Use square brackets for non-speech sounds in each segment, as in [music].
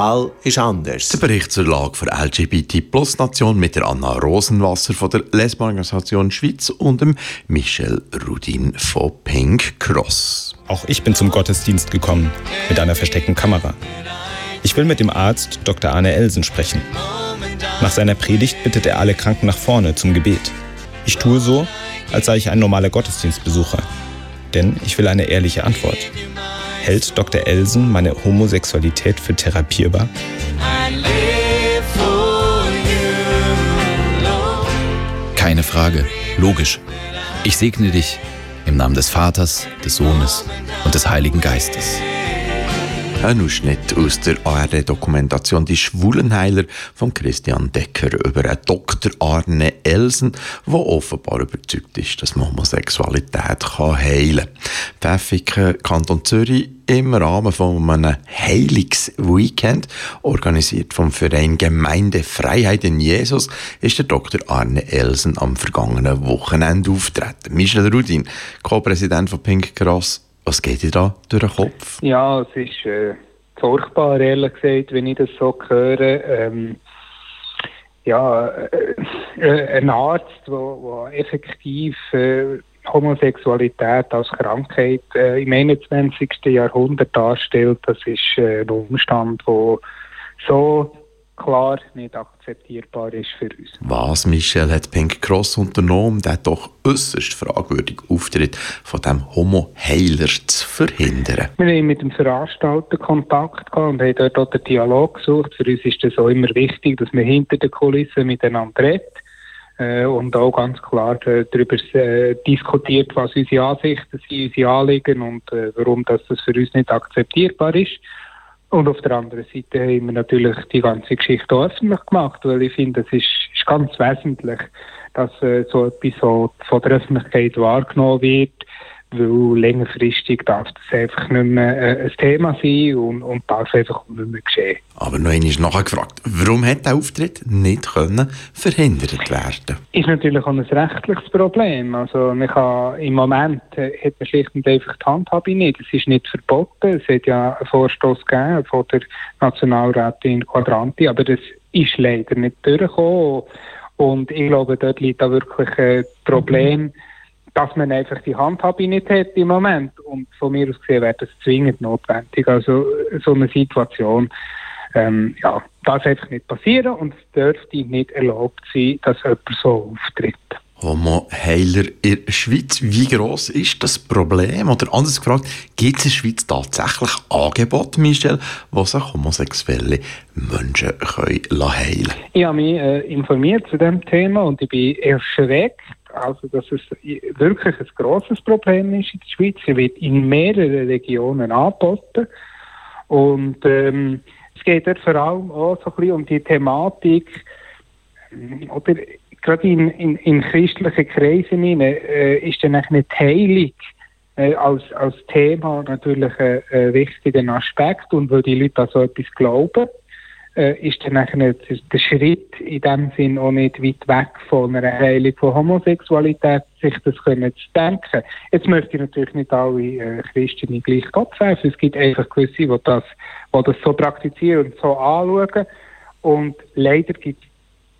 Fall ist anders. Der Bericht zur Lage für LGBT-Plus-Nation mit der Anna Rosenwasser von der Lesbenorganisation Schweiz und dem Michel Rudin von Pink Cross. Auch ich bin zum Gottesdienst gekommen mit einer versteckten Kamera. Ich will mit dem Arzt Dr. Arne Elsen sprechen. Nach seiner Predigt bittet er alle Kranken nach vorne zum Gebet. Ich tue so, als sei ich ein normaler Gottesdienstbesucher. Denn ich will eine ehrliche Antwort. Hält Dr. Elsen meine Homosexualität für therapierbar? Keine Frage. Logisch. Ich segne dich im Namen des Vaters, des Sohnes und des Heiligen Geistes. Ein Ausschnitt aus der ARD-Dokumentation Die Schwulenheiler von Christian Decker über einen Dr. Arne Elsen, der offenbar überzeugt ist, dass man Homosexualität heilen kann. Pfäffiken, Kanton Zürich, im Rahmen von einem Heilungsweekend, organisiert vom Verein Gemeindefreiheit in Jesus, ist der Dr. Arne Elsen am vergangenen Wochenende auftreten. Michel Rudin, Co-Präsident von Pink Cross, was geht dir da durch den Kopf? Ja, es ist äh, furchtbar, ehrlich gesagt, wenn ich das so höre. Ähm, ja, äh, äh, ein Arzt, der effektiv äh, Homosexualität als Krankheit äh, im 21. Jahrhundert darstellt, das ist ein Umstand, der so klar nicht akzeptierbar ist für uns. Was, Michel, hat Pink Cross unternommen, der doch äußerst fragwürdig Auftritt von dem Homo-Heiler zu verhindern? Wir haben mit dem Veranstalter Kontakt gehabt und haben dort auch den Dialog gesucht. Für uns ist es auch immer wichtig, dass wir hinter den Kulissen miteinander reden äh, und auch ganz klar äh, darüber äh, diskutiert, was unsere Ansichten sind, unsere Anliegen und warum das, das für uns nicht akzeptierbar ist. Und auf der anderen Seite haben wir natürlich die ganze Geschichte öffentlich gemacht, weil ich finde, es ist, ist ganz wesentlich, dass äh, so etwas so von der Öffentlichkeit wahrgenommen wird weil längerfristig darf das einfach nicht mehr äh, ein Thema sein und, und darf einfach nicht mehr geschehen. Aber noch einmal nachher gefragt, warum hat der Auftritt nicht können verhindert werden Ist natürlich auch ein rechtliches Problem. Also man kann, im Moment äh, hat man schlicht und einfach die Handhabe nicht. Es ist nicht verboten. Es hat ja einen Vorstoß gegeben von der Nationalrätin Quadranti, aber das ist leider nicht durchgekommen. Und ich glaube, dort liegt da wirklich ein Problem, mhm dass man einfach die Handhabe nicht hat im Moment. Und von mir aus gesehen wäre das zwingend notwendig. Also so eine Situation, ähm, ja, darf einfach nicht passieren und es dürfte nicht erlaubt sein, dass jemand so auftritt. Homo-Heiler in der Schweiz, wie groß ist das Problem? Oder anders gefragt, gibt es in der Schweiz tatsächlich Angebote, Michel, wo sich homosexuelle Menschen können heilen können? Ich habe mich äh, informiert zu diesem Thema und ich bin erschreckt, also dass es wirklich ein grosses Problem ist in der Schweiz. Sie wird in mehreren Regionen angeboten. Und ähm, es geht dort vor allem auch so ein bisschen um die Thematik, ähm, oder gerade in, in, in christlichen Kreisen äh, ist dann eine Heilung äh, als, als Thema natürlich ein, ein wichtiger Aspekt. Und weil die Leute an so etwas glauben, äh, ist dann der, der Schritt in dem Sinn auch nicht weit weg von einer Heilung von Homosexualität, sich das können zu denken. Jetzt möchte ich natürlich nicht alle äh, Christen gleich Gott werfen. Es gibt einfach gewisse, die das, die das so praktizieren und so anschauen. Und leider gibt es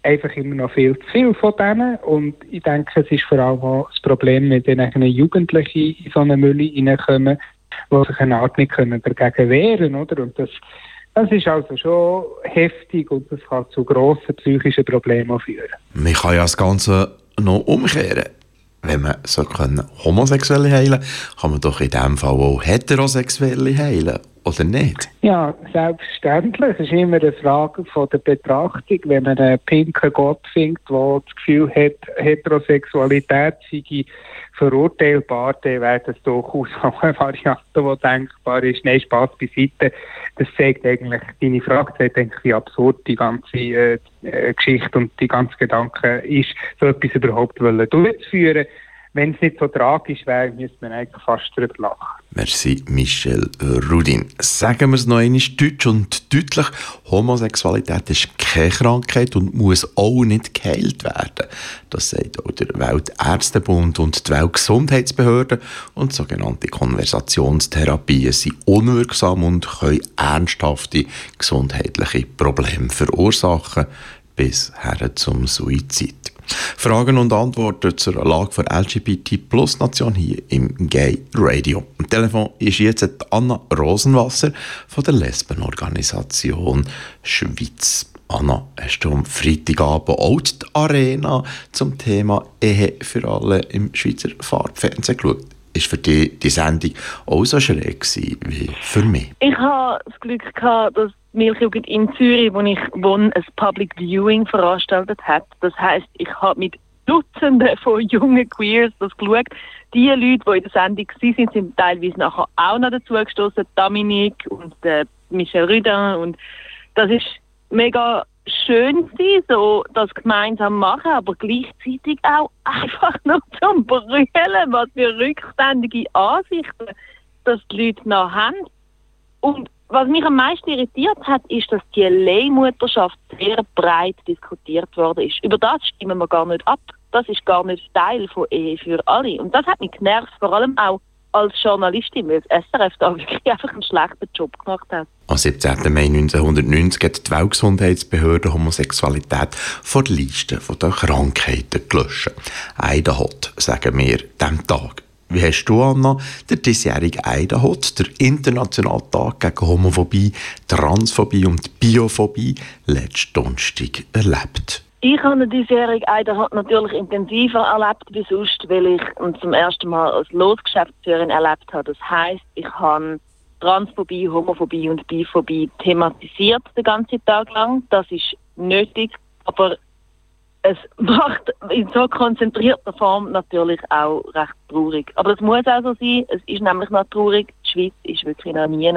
einfach immer noch viel zu viel von denen. Und ich denke, es ist vor allem auch das Problem, wenn dann Jugendliche in so eine Mülle reinkommen, die sich eine Art nicht können dagegen wehren oder? Und das, das ist also schon heftig und das kann zu grossen psychischen Problemen führen. Man kann ja das Ganze noch umkehren. Wenn man so Homosexuelle heilen kann man doch in dem Fall auch Heterosexuelle heilen oder nicht? Ja, selbstverständlich. Es ist immer eine Frage von der Betrachtung. Wenn man einen pinken Gott findet, der das Gefühl hat, Heterosexualität sei verurteilbar, dann wäre das durchaus auch eine Variante, die denkbar ist. Nein, Spaß beiseite. Das zeigt eigentlich, deine Frage zeigt eigentlich, wie absurd die ganze äh, Geschichte und die ganze Gedanke ist, so etwas überhaupt durchzuführen. Wenn es nicht so tragisch wäre, müsste man eigentlich fast drüber lachen. Merci, Michel Rudin. Sagen wir es noch einmal deutsch und deutlich. Homosexualität ist keine Krankheit und muss auch nicht geheilt werden. Das sagt auch der Weltärztebund und die Weltgesundheitsbehörde. Und sogenannte Konversationstherapien sind unwirksam und können ernsthafte gesundheitliche Probleme verursachen, bis her zum Suizid. Fragen und Antworten zur Lage der LGBT-Plus-Nation hier im Gay Radio. Am Telefon ist jetzt Anna Rosenwasser von der Lesbenorganisation Schweiz. Anna, hast du am Freitagabend auch die Arena zum Thema Ehe für alle im Schweizer Farbfernsehen geschaut? Ist für dich die Sendung auch so schräg wie für mich? Ich habe das Glück gehabt, dass Milchjugend in Zürich, wo ich wohne, ein Public Viewing veranstaltet hat. Das heißt, ich habe mit Dutzenden von jungen Queers das geschaut. Die Leute, die in der Sendung waren, sind teilweise nachher auch noch dazu gestoßen, Dominique und äh, Michel Rüdin. Und das ist mega schön gewesen, so das gemeinsam machen, aber gleichzeitig auch [laughs] einfach noch zum Brüllen, was für rückständige Ansichten dass die Leute noch haben. Und was mich am meisten irritiert hat, ist, dass die Leihmutterschaft sehr breit diskutiert worden ist. Über das stimmen wir gar nicht ab. Das ist gar nicht Teil von Ehe für alle. Und das hat mich genervt, vor allem auch als Journalistin, weil das SRF da [laughs] wirklich einfach einen schlechten Job gemacht hat. Am 17. Mai 1990 hat die Weltgesundheitsbehörde Homosexualität vor der Liste der Krankheiten gelöscht. Eidenhot, sagen wir, dem Tag. Wie hast du, Anna, den diesjährigen Eidenhot, der internationale Tag gegen Homophobie, Transphobie und Biophobie, letzten Donnerstag erlebt? Ich habe den diesjährigen Eidenhot natürlich intensiver erlebt wie sonst, weil ich ihn zum ersten Mal als Losgeschäftsführerin erlebt habe. Das heisst, ich habe Transphobie, Homophobie und Biphobie thematisiert den ganzen Tag lang. Das ist nötig, aber es macht in so konzentrierter Form natürlich auch recht traurig. Aber das muss auch so sein. Es ist nämlich noch traurig. Die Schweiz ist wirklich noch nie.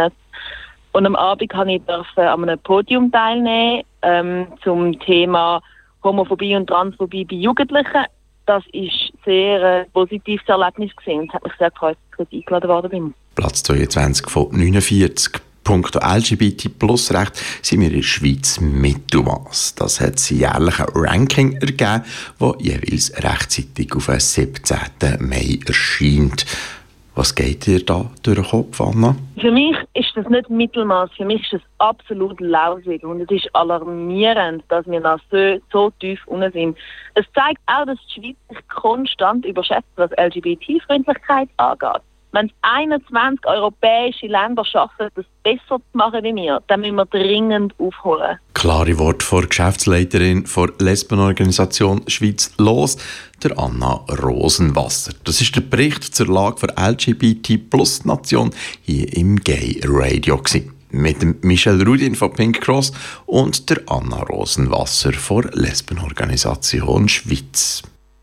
Und am Abend kann ich dürfen an einem Podium teilnehmen ähm, zum Thema Homophobie und Transphobie bei Jugendlichen. Das ist sehr äh, positives Erlebnis gewesen. Es hat mich sehr gefreut, dass ich eingeladen worden bin. Platz 22 von 49 Punkto LGBT Plus Recht sind wir in der Schweiz Mittelmaß. Das hat ein jährliches Ranking ergeben, das jeweils rechtzeitig auf den 17. Mai erscheint. Was geht dir da durch den Kopf, Anna? Für mich ist das nicht Mittelmaß, für mich ist das absolut lausig und es ist alarmierend, dass wir noch so, so tief unten sind. Es zeigt auch, dass die Schweiz sich konstant überschätzt, was LGBT-Freundlichkeit angeht wenn es 21 europäische Länder schaffen, das besser zu machen wie wir, dann müssen wir dringend aufholen. Klare Wort vor Geschäftsleiterin der Lesbenorganisation Schweiz Los, der Anna Rosenwasser. Das ist der Bericht zur Lage der LGBT-Plus-Nation hier im Gay Radio. Mit dem Michel Rudin von Pink Cross und der Anna Rosenwasser von Lesbenorganisation Schweiz.